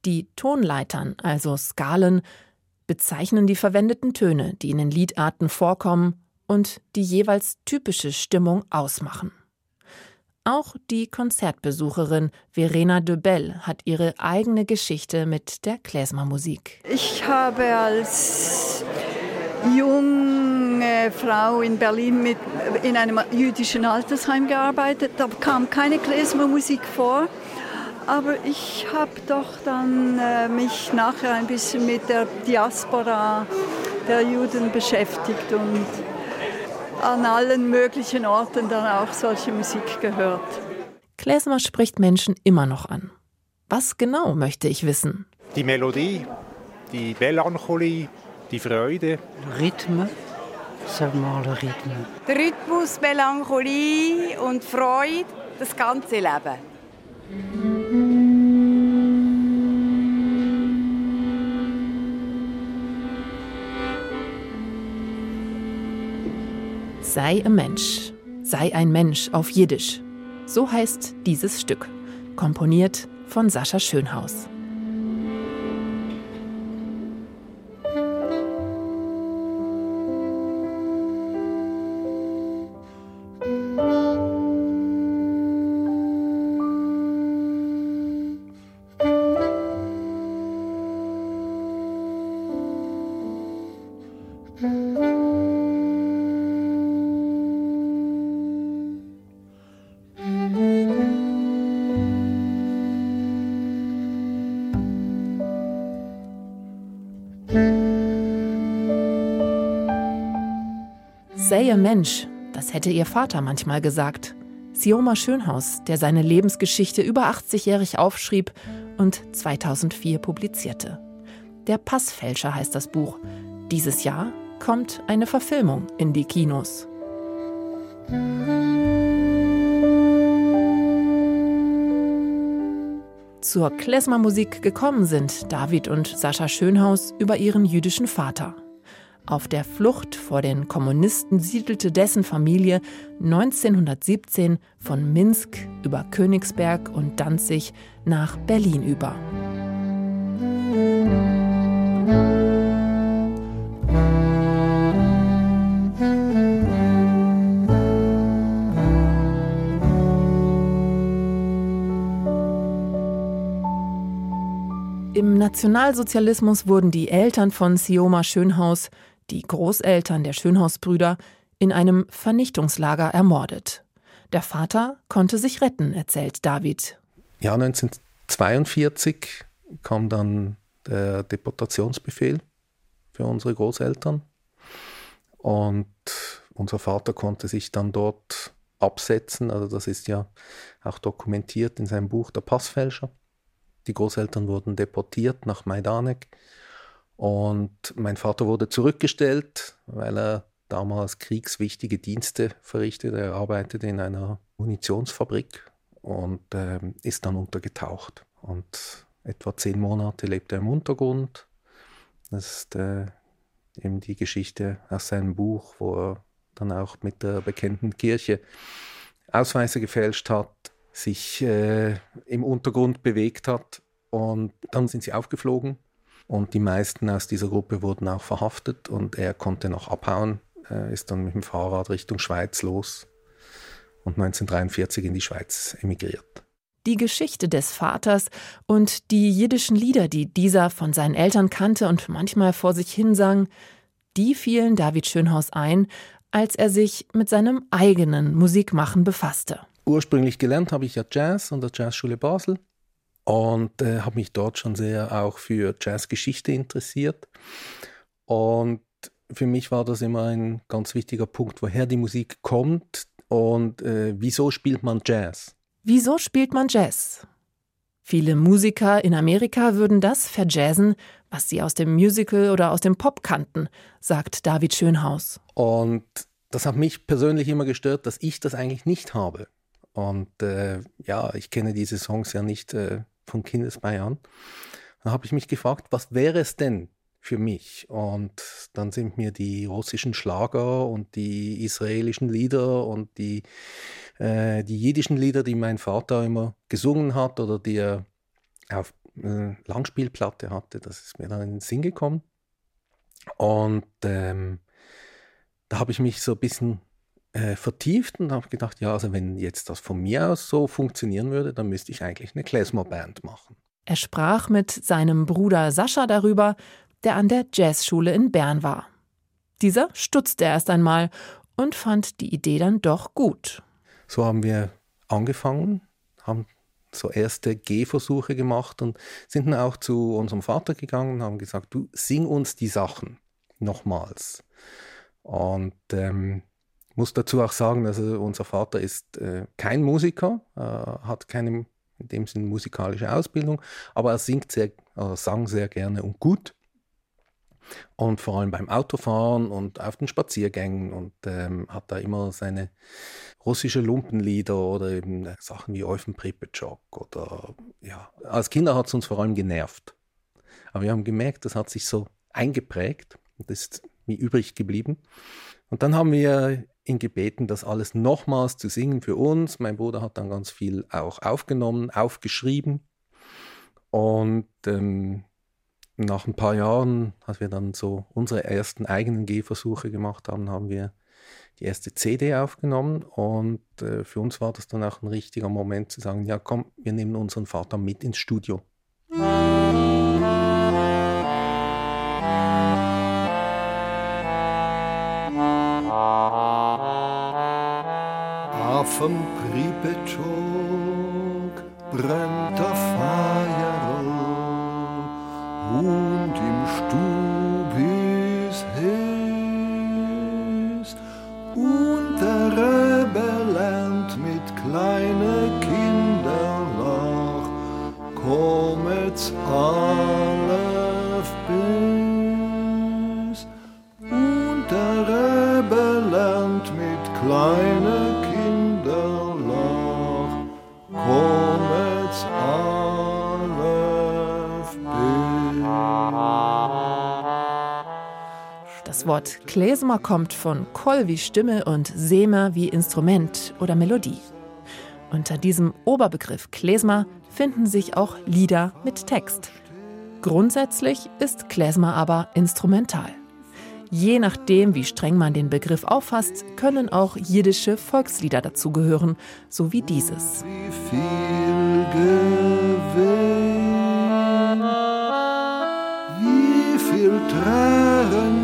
Die Tonleitern, also Skalen, bezeichnen die verwendeten Töne, die in den Liedarten vorkommen und die jeweils typische Stimmung ausmachen. Auch die Konzertbesucherin Verena de Bell hat ihre eigene Geschichte mit der Klezmermusik. Ich habe als junge Frau in Berlin mit, in einem jüdischen Altersheim gearbeitet. Da kam keine Klezmermusik vor. Aber ich habe doch dann äh, mich nachher ein bisschen mit der Diaspora der Juden beschäftigt und an allen möglichen Orten dann auch solche Musik gehört. Klezmer spricht Menschen immer noch an. Was genau möchte ich wissen? Die Melodie, die Melancholie, die Freude. Rhythmen, sag mal Rhythmen. Der Rhythmus, Melancholie und Freude, das ganze Leben. Sei ein Mensch, sei ein Mensch auf Jiddisch. So heißt dieses Stück, komponiert von Sascha Schönhaus. Mensch, das hätte ihr Vater manchmal gesagt. Sioma Schönhaus, der seine Lebensgeschichte über 80-jährig aufschrieb und 2004 publizierte. Der Passfälscher heißt das Buch. Dieses Jahr kommt eine Verfilmung in die Kinos. Zur Klezmermusik gekommen sind David und Sascha Schönhaus über ihren jüdischen Vater. Auf der Flucht vor den Kommunisten siedelte dessen Familie 1917 von Minsk über Königsberg und Danzig nach Berlin über. Im Nationalsozialismus wurden die Eltern von Sioma Schönhaus die Großeltern der Schönhausbrüder, in einem Vernichtungslager ermordet. Der Vater konnte sich retten, erzählt David. Ja, 1942 kam dann der Deportationsbefehl für unsere Großeltern. Und unser Vater konnte sich dann dort absetzen. Also das ist ja auch dokumentiert in seinem Buch Der Passfälscher. Die Großeltern wurden deportiert nach Majdanek und mein Vater wurde zurückgestellt, weil er damals kriegswichtige Dienste verrichtete. Er arbeitete in einer Munitionsfabrik und äh, ist dann untergetaucht. Und etwa zehn Monate lebte er im Untergrund. Das ist äh, eben die Geschichte aus seinem Buch, wo er dann auch mit der bekannten Kirche Ausweise gefälscht hat, sich äh, im Untergrund bewegt hat und dann sind sie aufgeflogen und die meisten aus dieser Gruppe wurden auch verhaftet und er konnte noch abhauen, er ist dann mit dem Fahrrad Richtung Schweiz los und 1943 in die Schweiz emigriert. Die Geschichte des Vaters und die jiddischen Lieder, die dieser von seinen Eltern kannte und manchmal vor sich hin sang, Die fielen David Schönhaus ein, als er sich mit seinem eigenen Musikmachen befasste. Ursprünglich gelernt habe ich ja Jazz an der Jazzschule Basel und äh, habe mich dort schon sehr auch für Jazzgeschichte interessiert. Und für mich war das immer ein ganz wichtiger Punkt, woher die Musik kommt und äh, wieso spielt man Jazz. Wieso spielt man Jazz? Viele Musiker in Amerika würden das verjazzen, was sie aus dem Musical oder aus dem Pop kannten, sagt David Schönhaus. Und das hat mich persönlich immer gestört, dass ich das eigentlich nicht habe. Und äh, ja, ich kenne diese Songs ja nicht äh, von Kindesbein an. Dann habe ich mich gefragt, was wäre es denn für mich? Und dann sind mir die russischen Schlager und die israelischen Lieder und die, äh, die jiddischen Lieder, die mein Vater immer gesungen hat oder die er auf äh, Langspielplatte hatte, das ist mir dann in den Sinn gekommen. Und ähm, da habe ich mich so ein bisschen äh, vertieft und habe gedacht, ja, also wenn jetzt das von mir aus so funktionieren würde, dann müsste ich eigentlich eine Klezmer-Band machen. Er sprach mit seinem Bruder Sascha darüber, der an der Jazzschule in Bern war. Dieser stutzte erst einmal und fand die Idee dann doch gut. So haben wir angefangen, haben so erste Gehversuche gemacht und sind dann auch zu unserem Vater gegangen und haben gesagt, du sing uns die Sachen nochmals. Und ähm, muss dazu auch sagen, also unser Vater ist äh, kein Musiker, äh, hat keine in dem Sinne musikalische Ausbildung, aber er singt sehr, äh, sang sehr gerne und gut. Und vor allem beim Autofahren und auf den Spaziergängen und ähm, hat da immer seine russische Lumpenlieder oder eben Sachen wie Eufen Pripetschok oder ja, als Kinder hat es uns vor allem genervt. Aber wir haben gemerkt, das hat sich so eingeprägt und ist wie übrig geblieben. Und dann haben wir ihn gebeten, das alles nochmals zu singen für uns. Mein Bruder hat dann ganz viel auch aufgenommen, aufgeschrieben. Und ähm, nach ein paar Jahren, als wir dann so unsere ersten eigenen Gehversuche gemacht haben, haben wir die erste CD aufgenommen. Und äh, für uns war das dann auch ein richtiger Moment zu sagen, ja komm, wir nehmen unseren Vater mit ins Studio. Auf dem Pripetschok brennt der Feier und im Stub ist heiß und der Rebbe lernt mit kleinen Kindern nach, kommet's alle Das Wort Klezmer kommt von Kol wie Stimme und Sema wie Instrument oder Melodie. Unter diesem Oberbegriff Klezmer finden sich auch Lieder mit Text. Grundsätzlich ist Klezmer aber instrumental. Je nachdem, wie streng man den Begriff auffasst, können auch jiddische Volkslieder dazugehören, so wie dieses. Wie viel Tränen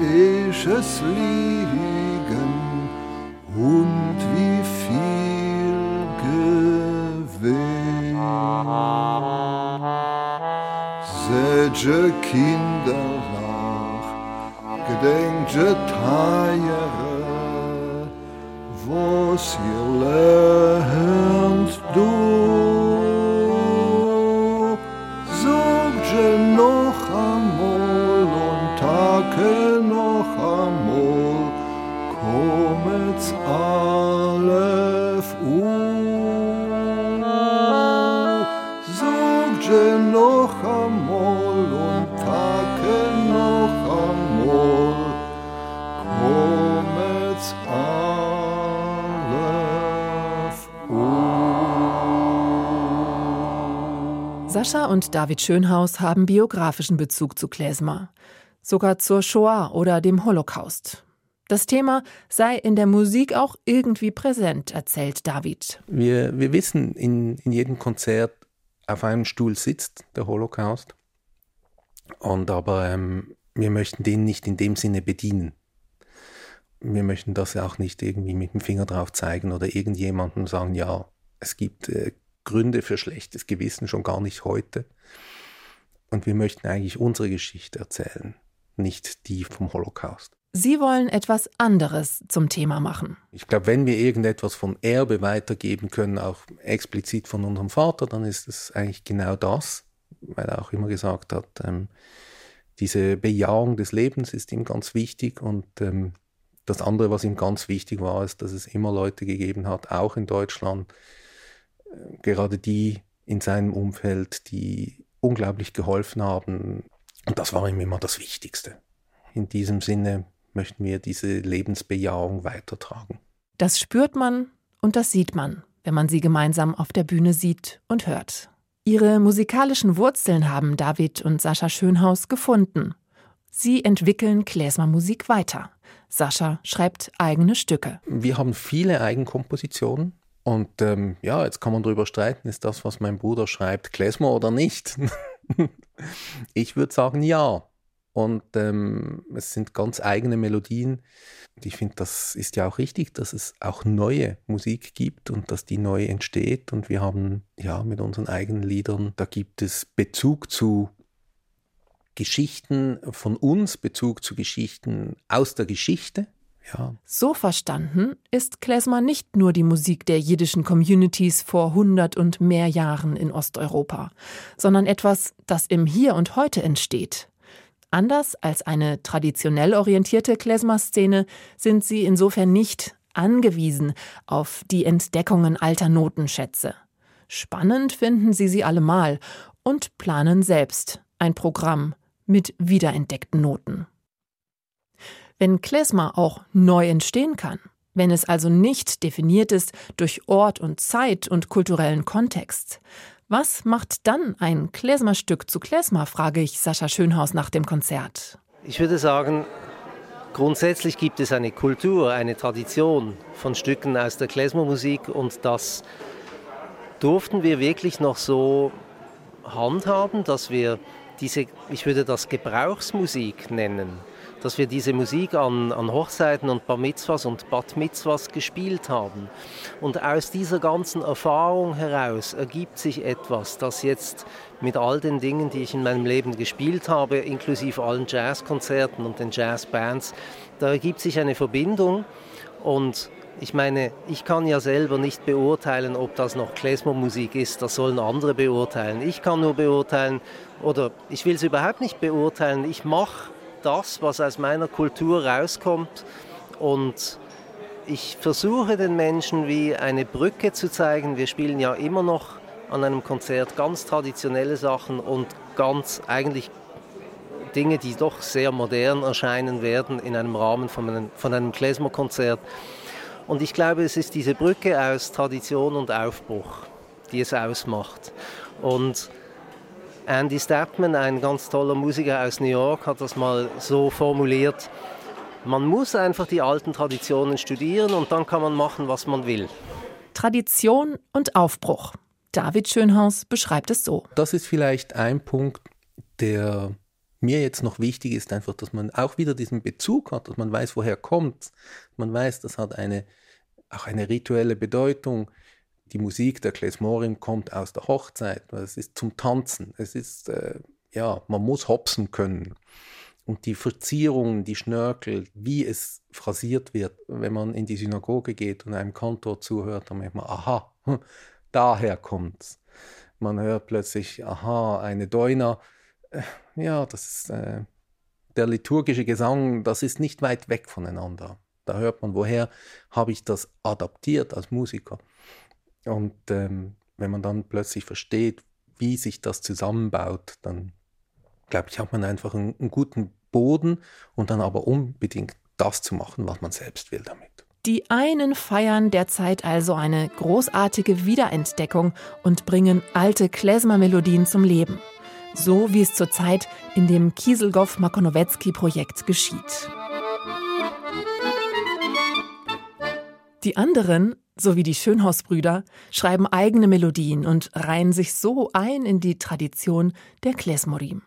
die Esches liegen und wie viel Gewinn. Sedge Kinder nach, gedenkje Teiere, was ihr lernt Sascha und David Schönhaus haben biografischen Bezug zu Klezmer, sogar zur Shoah oder dem Holocaust. Das Thema sei in der Musik auch irgendwie präsent, erzählt David. Wir, wir wissen, in, in jedem Konzert auf einem Stuhl sitzt der Holocaust. Und aber ähm, wir möchten den nicht in dem Sinne bedienen. Wir möchten das auch nicht irgendwie mit dem Finger drauf zeigen oder irgendjemandem sagen, ja, es gibt äh, Gründe für schlechtes Gewissen, schon gar nicht heute. Und wir möchten eigentlich unsere Geschichte erzählen, nicht die vom Holocaust. Sie wollen etwas anderes zum Thema machen. Ich glaube, wenn wir irgendetwas von Erbe weitergeben können, auch explizit von unserem Vater, dann ist es eigentlich genau das, weil er auch immer gesagt hat, ähm, diese Bejahung des Lebens ist ihm ganz wichtig und ähm, das andere, was ihm ganz wichtig war, ist, dass es immer Leute gegeben hat, auch in Deutschland, gerade die in seinem Umfeld, die unglaublich geholfen haben. Und das war ihm immer das Wichtigste. In diesem Sinne möchten wir diese Lebensbejahung weitertragen. Das spürt man und das sieht man, wenn man sie gemeinsam auf der Bühne sieht und hört. Ihre musikalischen Wurzeln haben David und Sascha Schönhaus gefunden. Sie entwickeln Klezmer-Musik weiter. Sascha schreibt eigene Stücke. Wir haben viele Eigenkompositionen. Und ähm, ja, jetzt kann man darüber streiten, ist das, was mein Bruder schreibt, Klezmer oder nicht? ich würde sagen ja. Und ähm, es sind ganz eigene Melodien. Und ich finde, das ist ja auch richtig, dass es auch neue Musik gibt und dass die neu entsteht. Und wir haben ja mit unseren eigenen Liedern, da gibt es Bezug zu Geschichten von uns, Bezug zu Geschichten aus der Geschichte. Ja. So verstanden ist Klezmer nicht nur die Musik der jiddischen Communities vor hundert und mehr Jahren in Osteuropa, sondern etwas, das im Hier und Heute entsteht. Anders als eine traditionell orientierte Klezmer-Szene sind sie insofern nicht angewiesen auf die Entdeckungen alter Notenschätze. Spannend finden sie sie allemal und planen selbst ein Programm mit wiederentdeckten Noten. Wenn Klezmer auch neu entstehen kann, wenn es also nicht definiert ist durch Ort und Zeit und kulturellen Kontext, was macht dann ein Klezmer-Stück zu Klezmer, frage ich Sascha Schönhaus nach dem Konzert. Ich würde sagen, grundsätzlich gibt es eine Kultur, eine Tradition von Stücken aus der Klezmer-Musik und das durften wir wirklich noch so handhaben, dass wir diese, ich würde das Gebrauchsmusik nennen, dass wir diese Musik an, an Hochzeiten und Bar Mitzvahs und Bat Mitzvahs gespielt haben. Und aus dieser ganzen Erfahrung heraus ergibt sich etwas, das jetzt mit all den Dingen, die ich in meinem Leben gespielt habe, inklusive allen Jazzkonzerten und den Jazzbands, da ergibt sich eine Verbindung und ich meine, ich kann ja selber nicht beurteilen, ob das noch Klezmer-Musik ist, das sollen andere beurteilen. Ich kann nur beurteilen, oder ich will es überhaupt nicht beurteilen, ich mache das, was aus meiner Kultur rauskommt. Und ich versuche den Menschen wie eine Brücke zu zeigen. Wir spielen ja immer noch an einem Konzert ganz traditionelle Sachen und ganz eigentlich Dinge, die doch sehr modern erscheinen werden in einem Rahmen von einem, von einem Klezmer-Konzert. Und ich glaube, es ist diese Brücke aus Tradition und Aufbruch, die es ausmacht. Und Andy Stapman, ein ganz toller Musiker aus New York, hat das mal so formuliert. Man muss einfach die alten Traditionen studieren und dann kann man machen, was man will. Tradition und Aufbruch. David Schönhaus beschreibt es so. Das ist vielleicht ein Punkt, der mir jetzt noch wichtig ist, einfach, dass man auch wieder diesen Bezug hat, dass man weiß, woher kommt. Man weiß, das hat eine, auch eine rituelle Bedeutung die Musik der Klezmorim kommt aus der Hochzeit. Es ist zum Tanzen. Es ist, äh, ja, man muss hopsen können. Und die Verzierungen, die Schnörkel, wie es phrasiert wird, wenn man in die Synagoge geht und einem Kantor zuhört, dann merkt man, aha, daher kommt's. Man hört plötzlich, aha, eine Deuner. Äh, ja, das ist äh, der liturgische Gesang, das ist nicht weit weg voneinander. Da hört man, woher habe ich das adaptiert als Musiker. Und ähm, wenn man dann plötzlich versteht, wie sich das zusammenbaut, dann glaube ich, hat man einfach einen, einen guten Boden und dann aber unbedingt das zu machen, was man selbst will damit. Die einen feiern derzeit also eine großartige Wiederentdeckung und bringen alte Klezmer-Melodien zum Leben. So wie es zurzeit in dem Kieselgow-Makonowetzki-Projekt geschieht. Die anderen so wie die Schönhausbrüder, schreiben eigene Melodien und reihen sich so ein in die Tradition der Klezmorim.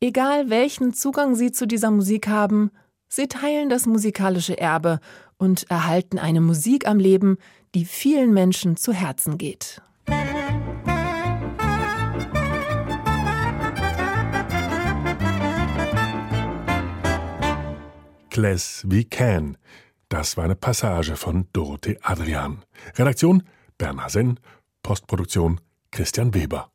Egal welchen Zugang sie zu dieser Musik haben, sie teilen das musikalische Erbe und erhalten eine Musik am Leben, die vielen Menschen zu Herzen geht. Class wie Can. Das war eine Passage von Dorothee Adrian. Redaktion Bernhard Senn, Postproduktion Christian Weber.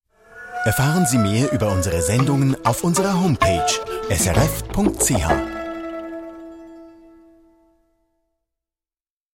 Erfahren Sie mehr über unsere Sendungen auf unserer Homepage srf.ch.